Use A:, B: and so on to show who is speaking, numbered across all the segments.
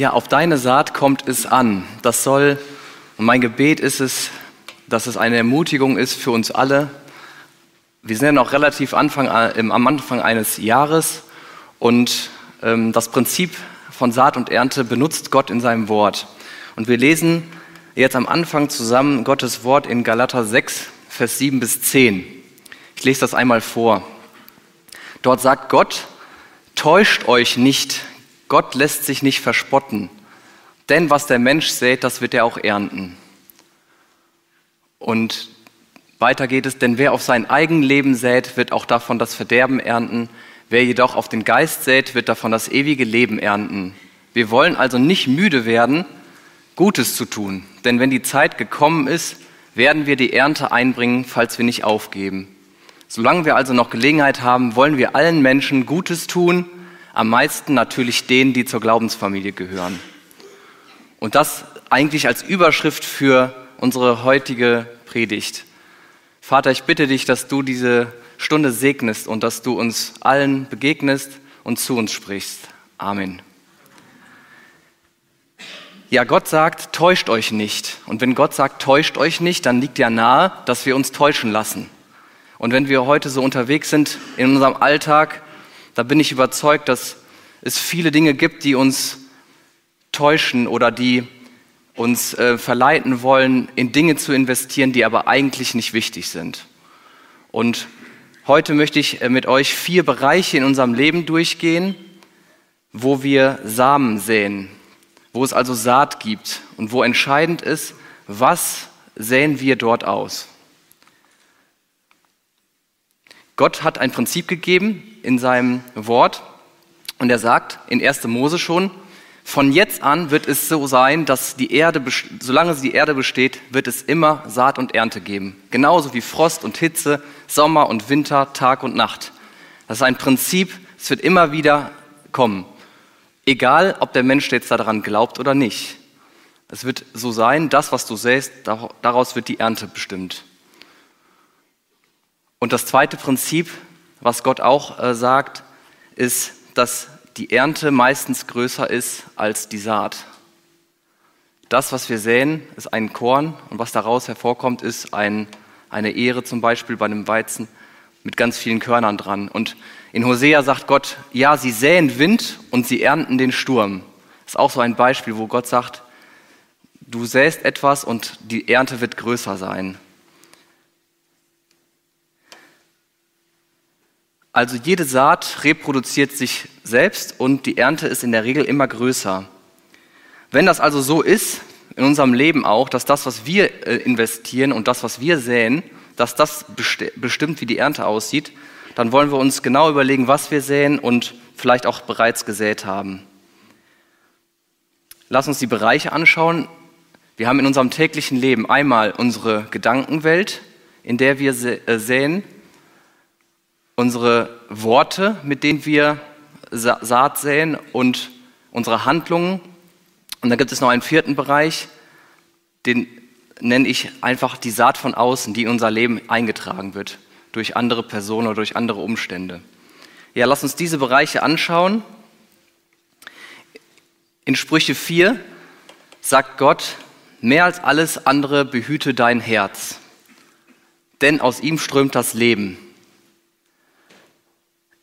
A: Ja, auf deine Saat kommt es an. Das soll, und mein Gebet ist es, dass es eine Ermutigung ist für uns alle. Wir sind ja noch relativ Anfang, äh, am Anfang eines Jahres und ähm, das Prinzip von Saat und Ernte benutzt Gott in seinem Wort. Und wir lesen jetzt am Anfang zusammen Gottes Wort in Galater 6, Vers 7 bis 10. Ich lese das einmal vor. Dort sagt Gott, täuscht euch nicht, Gott lässt sich nicht verspotten, denn was der Mensch sät, das wird er auch ernten. Und weiter geht es, denn wer auf sein Eigenleben sät, wird auch davon das Verderben ernten. Wer jedoch auf den Geist sät, wird davon das ewige Leben ernten. Wir wollen also nicht müde werden, Gutes zu tun, denn wenn die Zeit gekommen ist, werden wir die Ernte einbringen, falls wir nicht aufgeben. Solange wir also noch Gelegenheit haben, wollen wir allen Menschen Gutes tun, am meisten natürlich denen, die zur Glaubensfamilie gehören. Und das eigentlich als Überschrift für unsere heutige Predigt. Vater, ich bitte dich, dass du diese Stunde segnest und dass du uns allen begegnest und zu uns sprichst. Amen. Ja, Gott sagt, täuscht euch nicht. Und wenn Gott sagt, täuscht euch nicht, dann liegt ja nahe, dass wir uns täuschen lassen. Und wenn wir heute so unterwegs sind in unserem Alltag, da bin ich überzeugt, dass es viele Dinge gibt, die uns täuschen oder die uns äh, verleiten wollen, in Dinge zu investieren, die aber eigentlich nicht wichtig sind. Und heute möchte ich äh, mit euch vier Bereiche in unserem Leben durchgehen, wo wir Samen säen, wo es also Saat gibt und wo entscheidend ist, was säen wir dort aus. Gott hat ein Prinzip gegeben in seinem Wort und er sagt in 1. Mose schon, von jetzt an wird es so sein, dass die Erde, solange die Erde besteht, wird es immer Saat und Ernte geben. Genauso wie Frost und Hitze, Sommer und Winter, Tag und Nacht. Das ist ein Prinzip, es wird immer wieder kommen. Egal, ob der Mensch jetzt daran glaubt oder nicht. Es wird so sein, das, was du säst, daraus wird die Ernte bestimmt. Und das zweite Prinzip, was Gott auch äh, sagt, ist, dass die Ernte meistens größer ist als die Saat. Das, was wir säen, ist ein Korn und was daraus hervorkommt, ist ein, eine Ehre zum Beispiel bei einem Weizen mit ganz vielen Körnern dran. Und in Hosea sagt Gott, ja, sie säen Wind und sie ernten den Sturm. Das ist auch so ein Beispiel, wo Gott sagt, du säst etwas und die Ernte wird größer sein. Also jede Saat reproduziert sich selbst und die Ernte ist in der Regel immer größer. Wenn das also so ist, in unserem Leben auch, dass das, was wir äh, investieren und das, was wir säen, dass das bestimmt, wie die Ernte aussieht, dann wollen wir uns genau überlegen, was wir säen und vielleicht auch bereits gesät haben. Lass uns die Bereiche anschauen. Wir haben in unserem täglichen Leben einmal unsere Gedankenwelt, in der wir äh, säen, unsere Worte, mit denen wir Saat säen und unsere Handlungen. Und dann gibt es noch einen vierten Bereich, den nenne ich einfach die Saat von außen, die in unser Leben eingetragen wird durch andere Personen oder durch andere Umstände. Ja, lass uns diese Bereiche anschauen. In Sprüche 4 sagt Gott, mehr als alles andere behüte dein Herz, denn aus ihm strömt das Leben.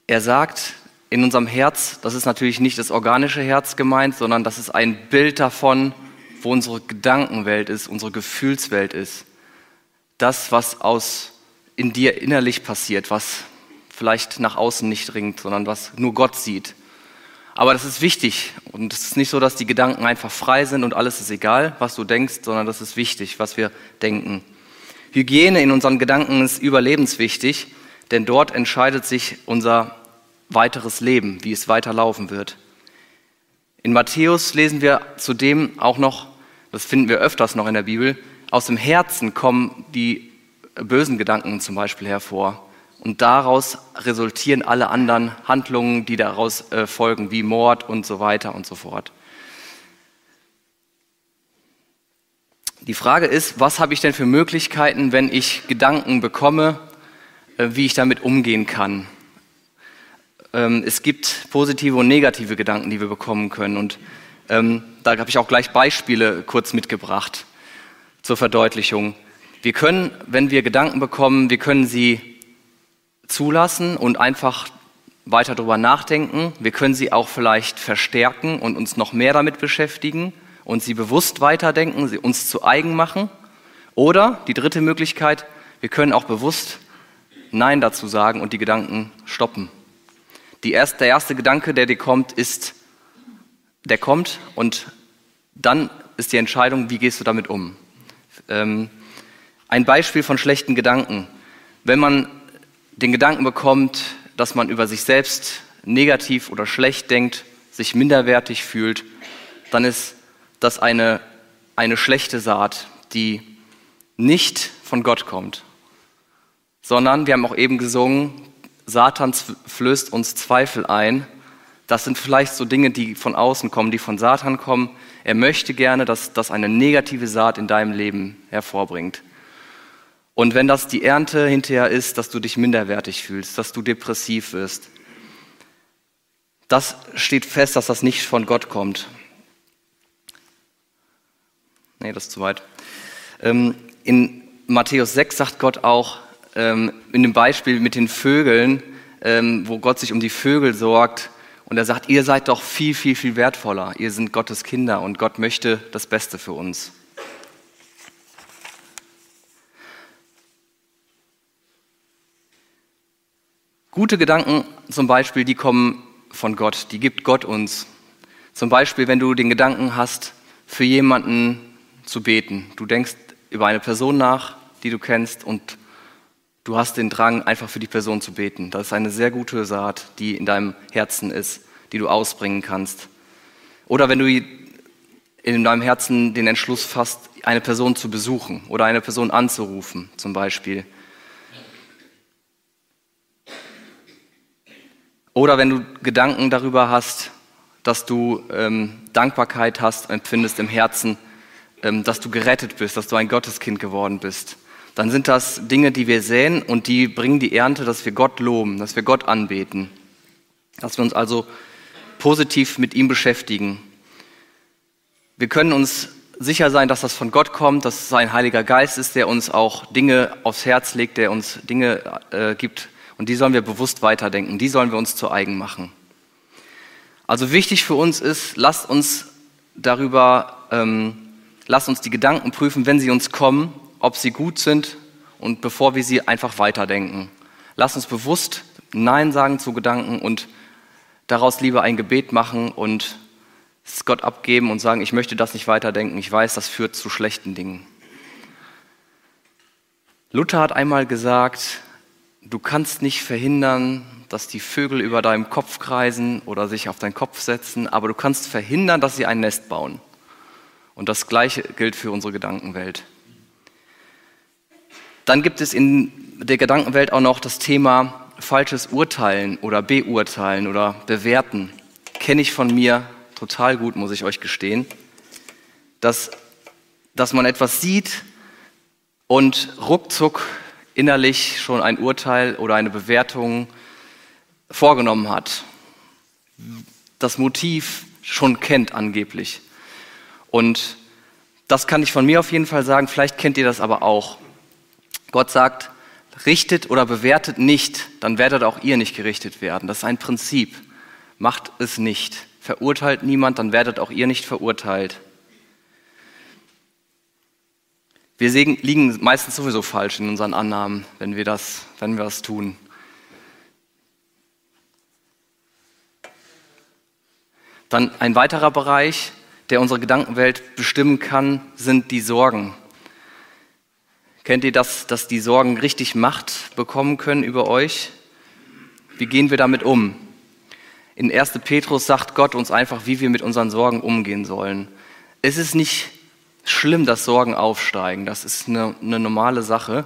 A: Er sagt in unserem Herz, das ist natürlich nicht das organische Herz gemeint, sondern das ist ein Bild davon, wo unsere Gedankenwelt ist, unsere Gefühlswelt ist. Das, was aus in dir innerlich passiert, was vielleicht nach außen nicht dringt, sondern was nur Gott sieht. Aber das ist wichtig und es ist nicht so, dass die Gedanken einfach frei sind und alles ist egal, was du denkst, sondern das ist wichtig, was wir denken. Hygiene in unseren Gedanken ist überlebenswichtig denn dort entscheidet sich unser weiteres Leben, wie es weiterlaufen wird. In Matthäus lesen wir zudem auch noch, das finden wir öfters noch in der Bibel, aus dem Herzen kommen die bösen Gedanken zum Beispiel hervor. Und daraus resultieren alle anderen Handlungen, die daraus äh, folgen, wie Mord und so weiter und so fort. Die Frage ist, was habe ich denn für Möglichkeiten, wenn ich Gedanken bekomme, äh, wie ich damit umgehen kann? Ähm, es gibt positive und negative Gedanken, die wir bekommen können. Und ähm, da habe ich auch gleich Beispiele kurz mitgebracht zur Verdeutlichung. Wir können, wenn wir Gedanken bekommen, wir können sie zulassen und einfach weiter darüber nachdenken. Wir können sie auch vielleicht verstärken und uns noch mehr damit beschäftigen und sie bewusst weiterdenken, sie uns zu eigen machen. Oder die dritte Möglichkeit, wir können auch bewusst Nein dazu sagen und die Gedanken stoppen. Erste, der erste Gedanke, der dir kommt, ist, der kommt und dann ist die Entscheidung, wie gehst du damit um. Ähm, ein Beispiel von schlechten Gedanken. Wenn man den Gedanken bekommt, dass man über sich selbst negativ oder schlecht denkt, sich minderwertig fühlt, dann ist das eine, eine schlechte Saat, die nicht von Gott kommt, sondern wir haben auch eben gesungen, Satan flößt uns Zweifel ein. Das sind vielleicht so Dinge, die von außen kommen, die von Satan kommen. Er möchte gerne, dass das eine negative Saat in deinem Leben hervorbringt. Und wenn das die Ernte hinterher ist, dass du dich minderwertig fühlst, dass du depressiv wirst, das steht fest, dass das nicht von Gott kommt. Nee, das ist zu weit. Ähm, in Matthäus 6 sagt Gott auch, ähm, in dem Beispiel mit den Vögeln, ähm, wo Gott sich um die Vögel sorgt, und er sagt, ihr seid doch viel, viel, viel wertvoller. Ihr sind Gottes Kinder und Gott möchte das Beste für uns. Gute Gedanken zum Beispiel, die kommen von Gott, die gibt Gott uns. Zum Beispiel, wenn du den Gedanken hast, für jemanden zu beten. Du denkst über eine Person nach, die du kennst und du hast den Drang, einfach für die Person zu beten. Das ist eine sehr gute Saat, die in deinem Herzen ist, die du ausbringen kannst. Oder wenn du in deinem Herzen den Entschluss fasst, eine Person zu besuchen oder eine Person anzurufen, zum Beispiel. Oder wenn du Gedanken darüber hast, dass du ähm, Dankbarkeit hast, empfindest im Herzen, ähm, dass du gerettet bist, dass du ein Gotteskind geworden bist, dann sind das Dinge, die wir säen und die bringen die Ernte, dass wir Gott loben, dass wir Gott anbeten, dass wir uns also positiv mit ihm beschäftigen. Wir können uns sicher sein, dass das von Gott kommt, dass es sein Heiliger Geist ist, der uns auch Dinge aufs Herz legt, der uns Dinge äh, gibt, und die sollen wir bewusst weiterdenken, die sollen wir uns zu eigen machen. Also wichtig für uns ist, lasst uns darüber, ähm, lasst uns die Gedanken prüfen, wenn sie uns kommen, ob sie gut sind und bevor wir sie einfach weiterdenken. Lasst uns bewusst Nein sagen zu Gedanken und daraus lieber ein Gebet machen und es Gott abgeben und sagen, ich möchte das nicht weiterdenken, ich weiß, das führt zu schlechten Dingen. Luther hat einmal gesagt, Du kannst nicht verhindern, dass die Vögel über deinem Kopf kreisen oder sich auf deinen Kopf setzen, aber du kannst verhindern, dass sie ein Nest bauen. Und das Gleiche gilt für unsere Gedankenwelt. Dann gibt es in der Gedankenwelt auch noch das Thema falsches Urteilen oder Beurteilen oder Bewerten. Kenne ich von mir total gut, muss ich euch gestehen. Dass, dass man etwas sieht und ruckzuck innerlich schon ein Urteil oder eine Bewertung vorgenommen hat. Das Motiv schon kennt angeblich. Und das kann ich von mir auf jeden Fall sagen, vielleicht kennt ihr das aber auch. Gott sagt, richtet oder bewertet nicht, dann werdet auch ihr nicht gerichtet werden. Das ist ein Prinzip. Macht es nicht. Verurteilt niemand, dann werdet auch ihr nicht verurteilt. Wir liegen meistens sowieso falsch in unseren Annahmen, wenn wir das, wenn wir das tun. Dann ein weiterer Bereich, der unsere Gedankenwelt bestimmen kann, sind die Sorgen. Kennt ihr das, dass die Sorgen richtig Macht bekommen können über euch? Wie gehen wir damit um? In 1. Petrus sagt Gott uns einfach, wie wir mit unseren Sorgen umgehen sollen. Es ist nicht schlimm, dass Sorgen aufsteigen. Das ist eine, eine normale Sache.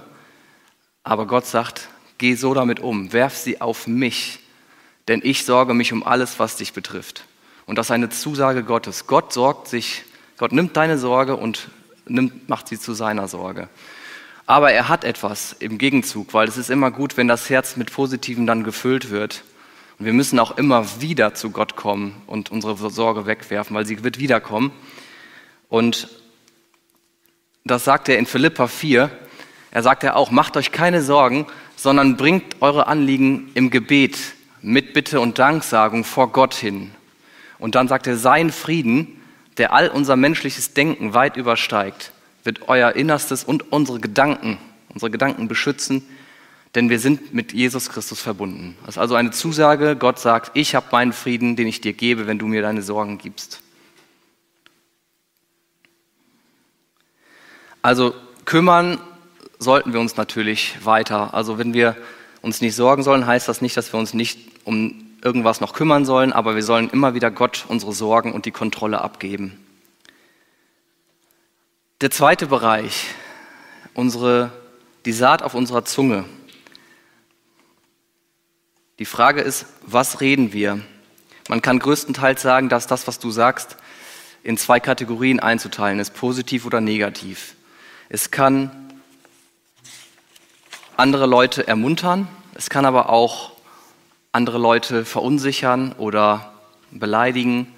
A: Aber Gott sagt, geh so damit um, werf sie auf mich, denn ich sorge mich um alles, was dich betrifft. Und das ist eine Zusage Gottes. Gott sorgt sich, Gott nimmt deine Sorge und nimmt, macht sie zu seiner Sorge. Aber er hat etwas im Gegenzug, weil es ist immer gut, wenn das Herz mit Positiven dann gefüllt wird. Und wir müssen auch immer wieder zu Gott kommen und unsere Sorge wegwerfen, weil sie wird wiederkommen. Und das sagt er in Philippa 4. Er sagt ja auch, macht euch keine Sorgen, sondern bringt eure Anliegen im Gebet mit Bitte und Danksagung vor Gott hin. Und dann sagt er, sein Frieden, der all unser menschliches Denken weit übersteigt, wird euer Innerstes und unsere Gedanken, unsere Gedanken beschützen, denn wir sind mit Jesus Christus verbunden. Das ist also eine Zusage, Gott sagt, ich habe meinen Frieden, den ich dir gebe, wenn du mir deine Sorgen gibst. Also kümmern sollten wir uns natürlich weiter. Also wenn wir uns nicht sorgen sollen, heißt das nicht, dass wir uns nicht um irgendwas noch kümmern sollen, aber wir sollen immer wieder Gott unsere Sorgen und die Kontrolle abgeben. Der zweite Bereich, unsere, die Saat auf unserer Zunge. Die Frage ist, was reden wir? Man kann größtenteils sagen, dass das, was du sagst, in zwei Kategorien einzuteilen ist, positiv oder negativ. Es kann andere Leute ermuntern, es kann aber auch andere Leute verunsichern oder beleidigen.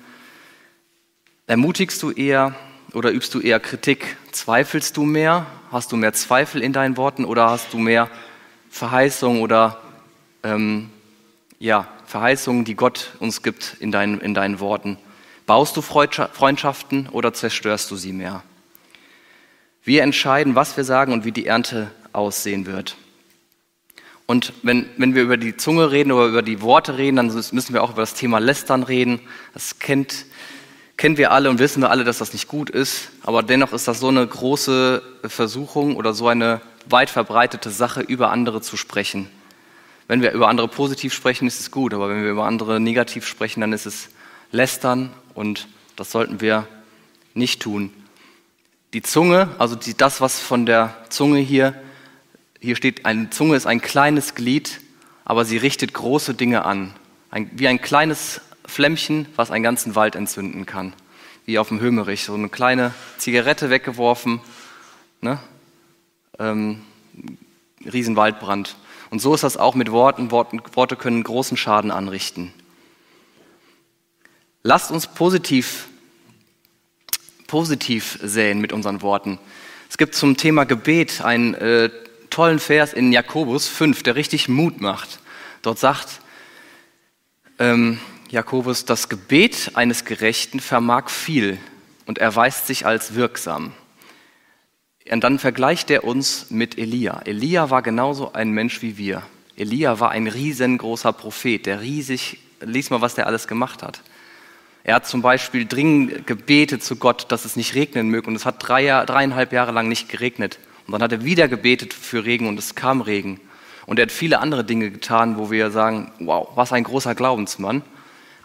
A: Ermutigst du eher oder übst du eher Kritik? Zweifelst du mehr? Hast du mehr Zweifel in deinen Worten oder hast du mehr Verheißung oder ähm, ja, Verheißungen, die Gott uns gibt in deinen, in deinen Worten? Baust du Freundschaften oder zerstörst du sie mehr? Wir entscheiden, was wir sagen und wie die Ernte aussehen wird. Und wenn, wenn wir über die Zunge reden oder über die Worte reden, dann müssen wir auch über das Thema Lästern reden. Das kennt, kennen wir alle und wissen wir alle, dass das nicht gut ist. Aber dennoch ist das so eine große Versuchung oder so eine weit verbreitete Sache, über andere zu sprechen. Wenn wir über andere positiv sprechen, ist es gut. Aber wenn wir über andere negativ sprechen, dann ist es Lästern und das sollten wir nicht tun. Die Zunge, also die, das, was von der Zunge hier, hier steht, eine Zunge ist ein kleines Glied, aber sie richtet große Dinge an. Ein, wie ein kleines Flämmchen, was einen ganzen Wald entzünden kann. Wie auf dem Hömerich, so eine kleine Zigarette weggeworfen, ne? ähm, Riesenwaldbrand. Und so ist das auch mit Worten. Worte können großen Schaden anrichten. Lasst uns positiv positiv säen mit unseren Worten. Es gibt zum Thema Gebet einen äh, tollen Vers in Jakobus 5, der richtig Mut macht. Dort sagt ähm, Jakobus, das Gebet eines Gerechten vermag viel und erweist sich als wirksam. Und dann vergleicht er uns mit Elia. Elia war genauso ein Mensch wie wir. Elia war ein riesengroßer Prophet, der riesig, lies mal, was der alles gemacht hat. Er hat zum Beispiel dringend gebetet zu Gott, dass es nicht regnen möge. Und es hat drei, dreieinhalb Jahre lang nicht geregnet. Und dann hat er wieder gebetet für Regen und es kam Regen. Und er hat viele andere Dinge getan, wo wir sagen, wow, was ein großer Glaubensmann.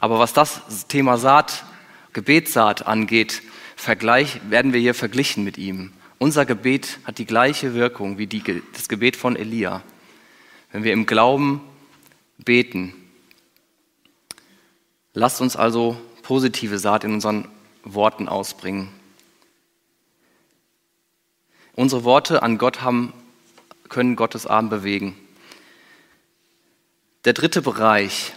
A: Aber was das Thema Saat, Gebetssaat angeht, Vergleich, werden wir hier verglichen mit ihm. Unser Gebet hat die gleiche Wirkung wie die, das Gebet von Elia. Wenn wir im Glauben beten, lasst uns also positive Saat in unseren Worten ausbringen. Unsere Worte an Gott haben, können Gottes Arm bewegen. Der dritte Bereich,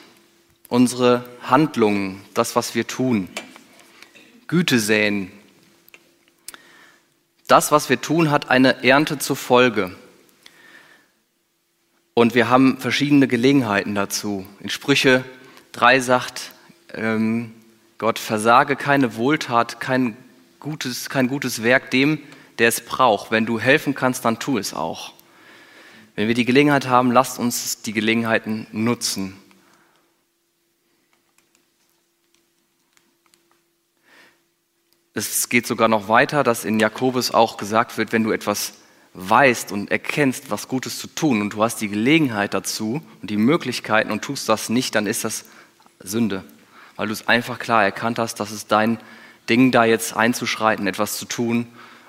A: unsere Handlungen, das, was wir tun. Güte säen. Das, was wir tun, hat eine Ernte zur Folge. Und wir haben verschiedene Gelegenheiten dazu. In Sprüche 3 sagt, ähm, Gott, versage keine Wohltat, kein gutes, kein gutes Werk dem, der es braucht. Wenn du helfen kannst, dann tu es auch. Wenn wir die Gelegenheit haben, lasst uns die Gelegenheiten nutzen. Es geht sogar noch weiter, dass in Jakobus auch gesagt wird, wenn du etwas weißt und erkennst, was Gutes zu tun und du hast die Gelegenheit dazu und die Möglichkeiten und tust das nicht, dann ist das Sünde, weil du es einfach klar erkannt hast, dass es dein Ding da jetzt einzuschreiten, etwas zu tun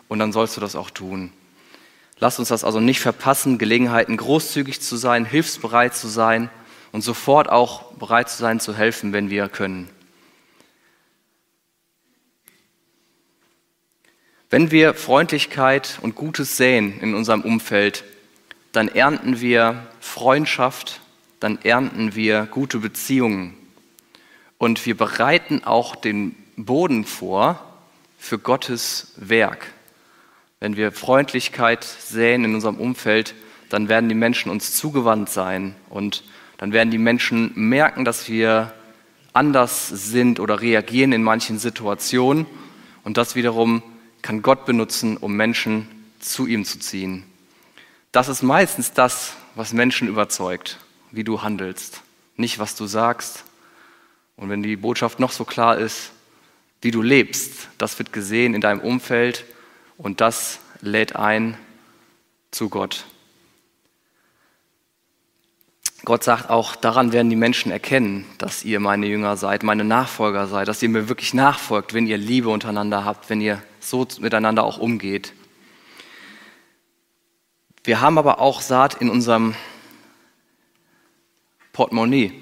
A: und dann sollst du das auch tun. Lass uns das also nicht verpassen, Gelegenheiten großzügig zu sein, hilfsbereit zu sein und sofort auch bereit zu sein, zu helfen, wenn wir können. Wenn wir Freundlichkeit und Gutes säen in unserem Umfeld, dann ernten wir Freundschaft, dann ernten wir gute Beziehungen. Und wir bereiten auch den Boden vor für Gottes Werk. Wenn wir Freundlichkeit säen in unserem Umfeld, dann werden die Menschen uns zugewandt sein und dann werden die Menschen merken, dass wir anders sind oder reagieren in manchen Situationen und das wiederum kann Gott benutzen, um Menschen zu ihm zu ziehen. Das ist meistens das, was Menschen überzeugt, wie du handelst, nicht was du sagst. Und wenn die Botschaft noch so klar ist, wie du lebst, das wird gesehen in deinem Umfeld und das lädt ein zu Gott. Gott sagt auch, daran werden die Menschen erkennen, dass ihr meine Jünger seid, meine Nachfolger seid, dass ihr mir wirklich nachfolgt, wenn ihr Liebe untereinander habt, wenn ihr so miteinander auch umgeht. Wir haben aber auch Saat in unserem Portemonnaie.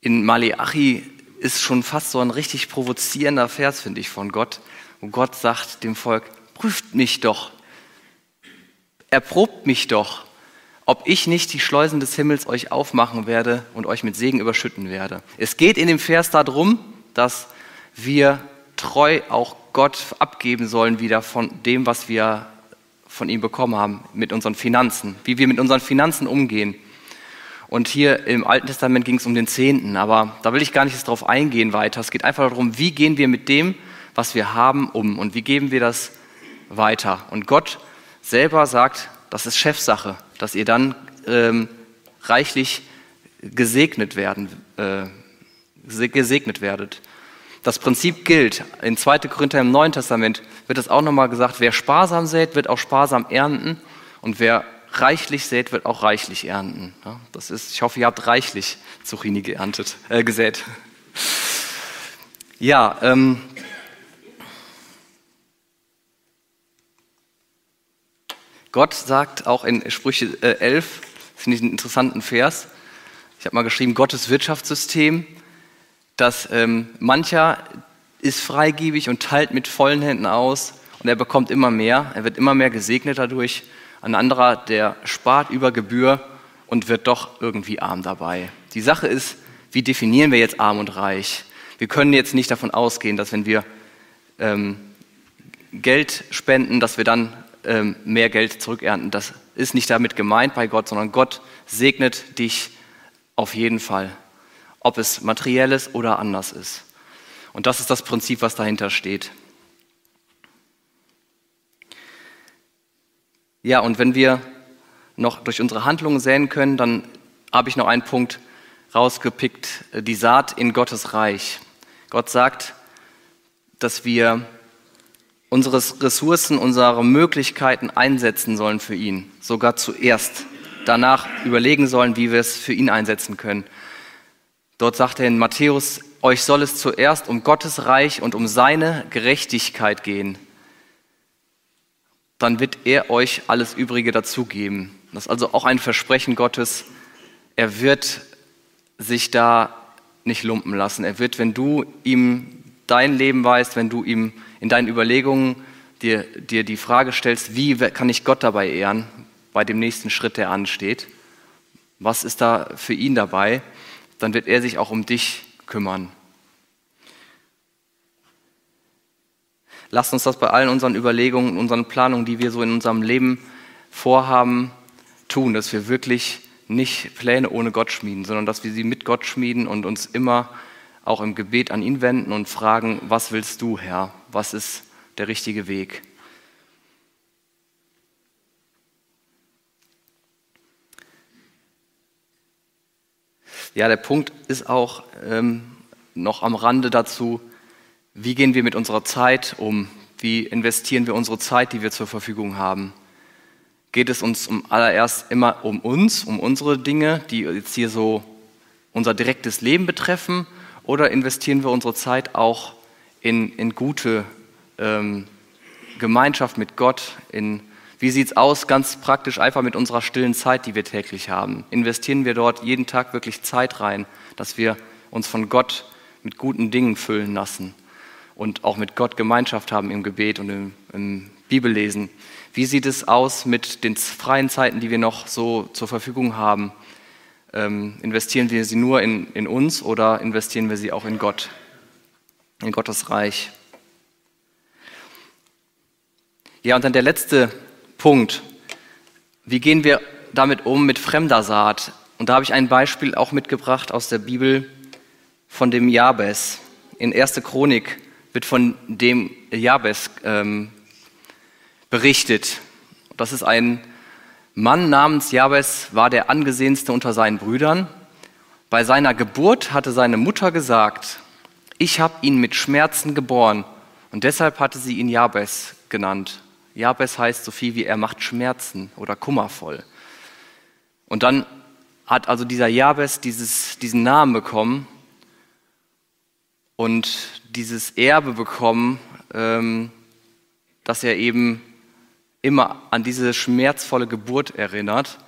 A: In Maleachi ist schon fast so ein richtig provozierender Vers, finde ich, von Gott, wo Gott sagt dem Volk, prüft mich doch, erprobt mich doch, ob ich nicht die Schleusen des Himmels euch aufmachen werde und euch mit Segen überschütten werde. Es geht in dem Vers darum, dass wir treu auch Gott abgeben sollen wieder von dem, was wir von ihm bekommen haben, mit unseren Finanzen, wie wir mit unseren Finanzen umgehen. Und hier im Alten Testament ging es um den Zehnten, aber da will ich gar nicht darauf eingehen weiter. Es geht einfach darum, wie gehen wir mit dem, was wir haben, um und wie geben wir das weiter. Und Gott selber sagt, das ist Chefsache dass ihr dann ähm, reichlich gesegnet werden, äh, gesegnet werdet. Das Prinzip gilt. In 2. Korinther im Neuen Testament wird es auch nochmal gesagt, wer sparsam sät, wird auch sparsam ernten und wer reichlich sät, wird auch reichlich ernten. Ja, das ist, ich hoffe, ihr habt reichlich Zucchini geerntet, äh, gesät. Ja, ähm, Gott sagt auch in Sprüche 11, äh, finde ich einen interessanten Vers, ich habe mal geschrieben, Gottes Wirtschaftssystem, dass ähm, mancher ist freigebig und teilt mit vollen Händen aus und er bekommt immer mehr, er wird immer mehr gesegnet dadurch. Ein anderer, der spart über Gebühr und wird doch irgendwie arm dabei. Die Sache ist, wie definieren wir jetzt arm und reich? Wir können jetzt nicht davon ausgehen, dass wenn wir ähm, Geld spenden, dass wir dann mehr Geld zurückernten. Das ist nicht damit gemeint bei Gott, sondern Gott segnet dich auf jeden Fall, ob es materielles oder anders ist. Und das ist das Prinzip, was dahinter steht. Ja, und wenn wir noch durch unsere Handlungen säen können, dann habe ich noch einen Punkt rausgepickt, die Saat in Gottes Reich. Gott sagt, dass wir unsere Ressourcen, unsere Möglichkeiten einsetzen sollen für ihn, sogar zuerst. Danach überlegen sollen, wie wir es für ihn einsetzen können. Dort sagt er in Matthäus, euch soll es zuerst um Gottes Reich und um seine Gerechtigkeit gehen. Dann wird er euch alles Übrige dazugeben. Das ist also auch ein Versprechen Gottes. Er wird sich da nicht lumpen lassen. Er wird, wenn du ihm dein Leben weißt, wenn du ihm in deinen Überlegungen dir, dir die Frage stellst, wie kann ich Gott dabei ehren, bei dem nächsten Schritt, der ansteht, was ist da für ihn dabei, dann wird er sich auch um dich kümmern. Lasst uns das bei allen unseren Überlegungen, unseren Planungen, die wir so in unserem Leben vorhaben, tun, dass wir wirklich nicht Pläne ohne Gott schmieden, sondern dass wir sie mit Gott schmieden und uns immer auch im Gebet an ihn wenden und fragen, was willst du, Herr? Was ist der richtige Weg? Ja, der Punkt ist auch ähm, noch am Rande dazu, wie gehen wir mit unserer Zeit um? Wie investieren wir unsere Zeit, die wir zur Verfügung haben? Geht es uns um allererst immer um uns, um unsere Dinge, die jetzt hier so unser direktes Leben betreffen oder investieren wir unsere Zeit auch in, in gute ähm, Gemeinschaft mit Gott? In, wie sieht es aus, ganz praktisch einfach mit unserer stillen Zeit, die wir täglich haben? Investieren wir dort jeden Tag wirklich Zeit rein, dass wir uns von Gott mit guten Dingen füllen lassen und auch mit Gott Gemeinschaft haben im Gebet und im, im Bibellesen? Wie sieht es aus mit den freien Zeiten, die wir noch so zur Verfügung haben? Ähm, investieren wir sie nur in, in uns oder investieren wir sie auch in Gott, in Gottes Reich? Ja, und dann der letzte Punkt. Wie gehen wir damit um mit fremder Saat? Und da habe ich ein Beispiel auch mitgebracht aus der Bibel von dem Jabes. In 1. Chronik wird von dem Jabes ähm, berichtet. Das ist ein Mann namens Jabes, war der angesehenste unter seinen Brüdern. Bei seiner Geburt hatte seine Mutter gesagt, ich habe ihn mit Schmerzen geboren und deshalb hatte sie ihn Jabes genannt. Jabes heißt so viel wie er macht Schmerzen oder kummervoll. Und dann hat also dieser Jabes dieses, diesen Namen bekommen und dieses Erbe bekommen, ähm, dass er eben immer an diese schmerzvolle Geburt erinnert.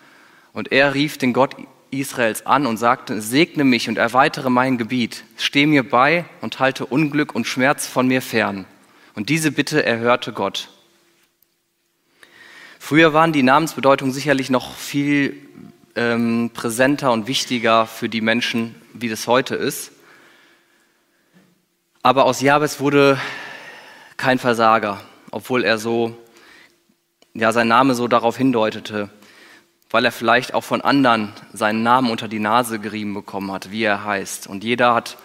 A: Und er rief den Gott Israels an und sagte, segne mich und erweitere mein Gebiet, steh mir bei und halte Unglück und Schmerz von mir fern. Und diese Bitte erhörte Gott. Früher waren die Namensbedeutungen sicherlich noch viel ähm, präsenter und wichtiger für die Menschen, wie das heute ist. Aber aus Jabes wurde kein Versager, obwohl er so ja, sein Name so darauf hindeutete, weil er vielleicht auch von anderen seinen Namen unter die Nase gerieben bekommen hat, wie er heißt. Und jeder hat,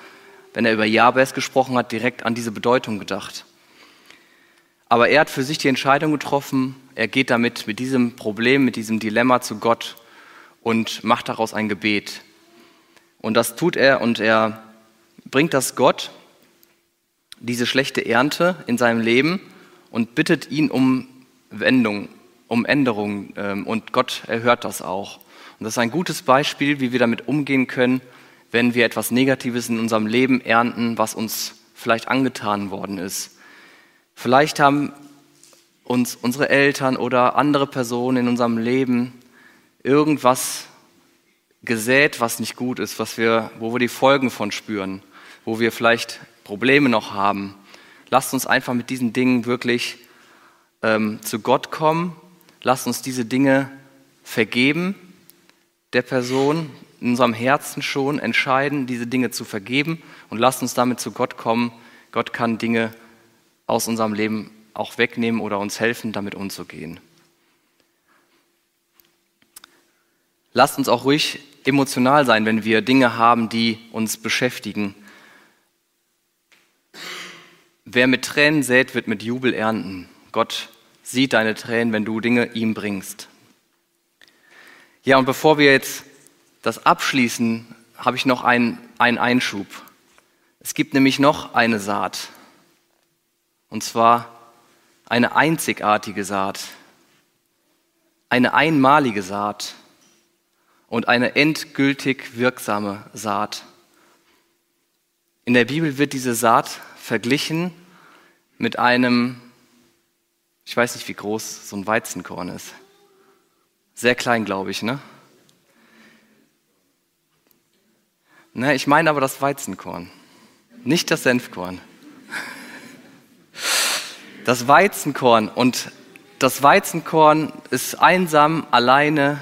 A: wenn er über Jabes gesprochen hat, direkt an diese Bedeutung gedacht. Aber er hat für sich die Entscheidung getroffen, er geht damit, mit diesem Problem, mit diesem Dilemma zu Gott und macht daraus ein Gebet. Und das tut er und er bringt das Gott, diese schlechte Ernte in seinem Leben und bittet ihn um Wendung, um Änderung ähm, und Gott erhört das auch. Und das ist ein gutes Beispiel, wie wir damit umgehen können, wenn wir etwas Negatives in unserem Leben ernten, was uns vielleicht angetan worden ist. Vielleicht haben uns unsere Eltern oder andere Personen in unserem Leben irgendwas gesät, was nicht gut ist, was wir, wo wir die Folgen von spüren, wo wir vielleicht Probleme noch haben. Lasst uns einfach mit diesen Dingen wirklich ähm, zu Gott kommen. Lasst uns diese Dinge vergeben der Person, in unserem Herzen schon entscheiden, diese Dinge zu vergeben und lasst uns damit zu Gott kommen. Gott kann Dinge aus unserem Leben auch wegnehmen oder uns helfen, damit umzugehen. Lasst uns auch ruhig emotional sein, wenn wir Dinge haben, die uns beschäftigen. Wer mit Tränen sät, wird mit Jubel ernten. Gott sieht deine Tränen, wenn du Dinge ihm bringst. Ja, und bevor wir jetzt das abschließen, habe ich noch einen, einen Einschub. Es gibt nämlich noch eine Saat. Und zwar eine einzigartige Saat. Eine einmalige Saat. Und eine endgültig wirksame Saat. In der Bibel wird diese Saat verglichen mit einem ich weiß nicht, wie groß so ein Weizenkorn ist. Sehr klein, glaube ich, ne? Ne, ich meine aber das Weizenkorn, nicht das Senfkorn. Das Weizenkorn und das Weizenkorn ist einsam alleine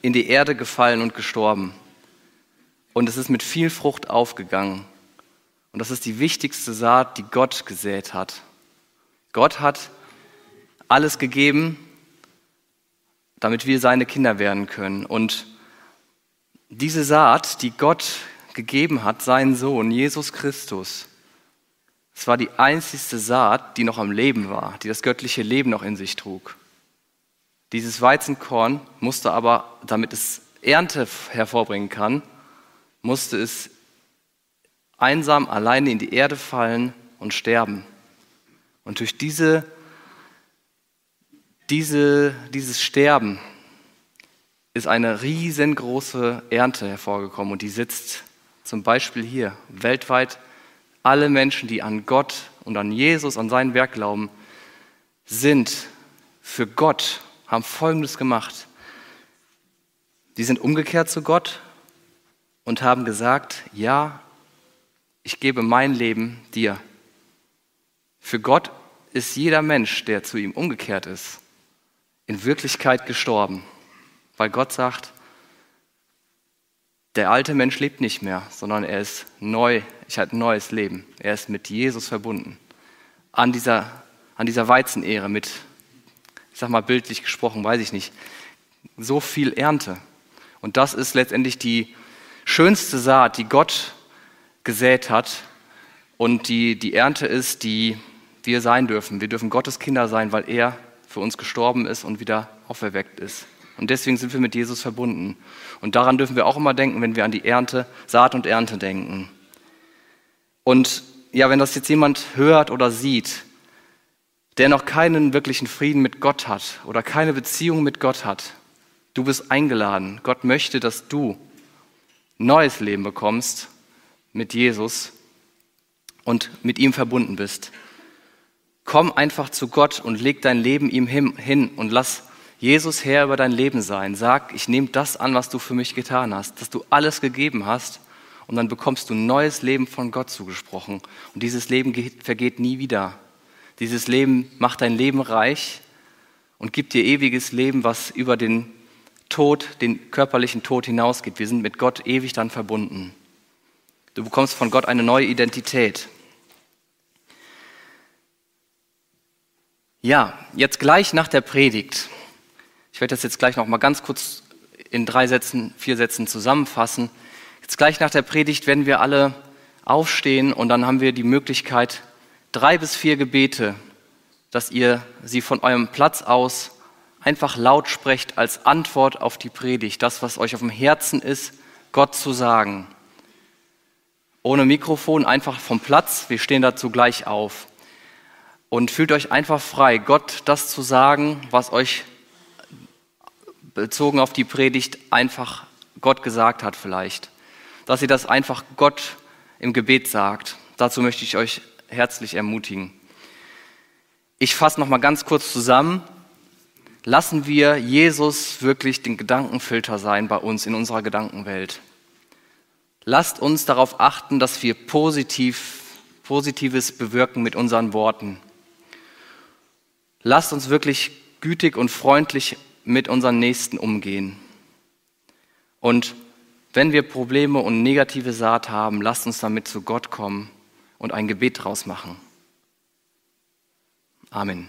A: in die Erde gefallen und gestorben. Und es ist mit viel Frucht aufgegangen. Und das ist die wichtigste Saat, die Gott gesät hat. Gott hat alles gegeben, damit wir seine Kinder werden können. Und diese Saat, die Gott gegeben hat, seinen Sohn, Jesus Christus, es war die einzigste Saat, die noch am Leben war, die das göttliche Leben noch in sich trug. Dieses Weizenkorn musste aber, damit es Ernte hervorbringen kann, musste es einsam alleine in die Erde fallen und sterben. Und durch diese diese, dieses Sterben ist eine riesengroße Ernte hervorgekommen und die sitzt zum Beispiel hier, weltweit, alle Menschen, die an Gott und an Jesus, an sein Werk glauben, sind für Gott, haben Folgendes gemacht. Die sind umgekehrt zu Gott und haben gesagt, ja, ich gebe mein Leben dir. Für Gott ist jeder Mensch, der zu ihm umgekehrt ist, in Wirklichkeit gestorben, weil Gott sagt, der alte Mensch lebt nicht mehr, sondern er ist neu, ich habe ein neues Leben. Er ist mit Jesus verbunden. An dieser, an dieser Weizenehre mit, ich sag mal bildlich gesprochen, weiß ich nicht, so viel Ernte. Und das ist letztendlich die schönste Saat, die Gott gesät hat und die, die Ernte ist, die wir sein dürfen. Wir dürfen Gottes Kinder sein, weil er für uns gestorben ist und wieder auferweckt ist. Und deswegen sind wir mit Jesus verbunden. Und daran dürfen wir auch immer denken, wenn wir an die Ernte, Saat und Ernte denken. Und ja, wenn das jetzt jemand hört oder sieht, der noch keinen wirklichen Frieden mit Gott hat oder keine Beziehung mit Gott hat, du bist eingeladen. Gott möchte, dass du neues Leben bekommst mit Jesus und mit ihm verbunden bist. Komm einfach zu Gott und leg dein Leben ihm hin und lass Jesus Herr über dein Leben sein. Sag, ich nehme das an, was du für mich getan hast, dass du alles gegeben hast und dann bekommst du ein neues Leben von Gott zugesprochen. Und dieses Leben vergeht nie wieder. Dieses Leben macht dein Leben reich und gibt dir ewiges Leben, was über den Tod, den körperlichen Tod hinausgeht. Wir sind mit Gott ewig dann verbunden. Du bekommst von Gott eine neue Identität. Ja, jetzt gleich nach der Predigt ich werde das jetzt gleich noch mal ganz kurz in drei Sätzen, vier Sätzen zusammenfassen. Jetzt gleich nach der Predigt werden wir alle aufstehen und dann haben wir die Möglichkeit, drei bis vier Gebete, dass ihr sie von eurem Platz aus einfach laut sprecht als Antwort auf die Predigt, das, was euch auf dem Herzen ist, Gott zu sagen. Ohne Mikrofon, einfach vom Platz, wir stehen dazu gleich auf. Und fühlt euch einfach frei, Gott das zu sagen, was euch bezogen auf die Predigt einfach Gott gesagt hat vielleicht. Dass ihr das einfach Gott im Gebet sagt. Dazu möchte ich euch herzlich ermutigen. Ich fasse noch mal ganz kurz zusammen. Lassen wir Jesus wirklich den Gedankenfilter sein bei uns in unserer Gedankenwelt. Lasst uns darauf achten, dass wir positiv, Positives bewirken mit unseren Worten. Lasst uns wirklich gütig und freundlich mit unseren Nächsten umgehen. Und wenn wir Probleme und negative Saat haben, lasst uns damit zu Gott kommen und ein Gebet draus machen. Amen.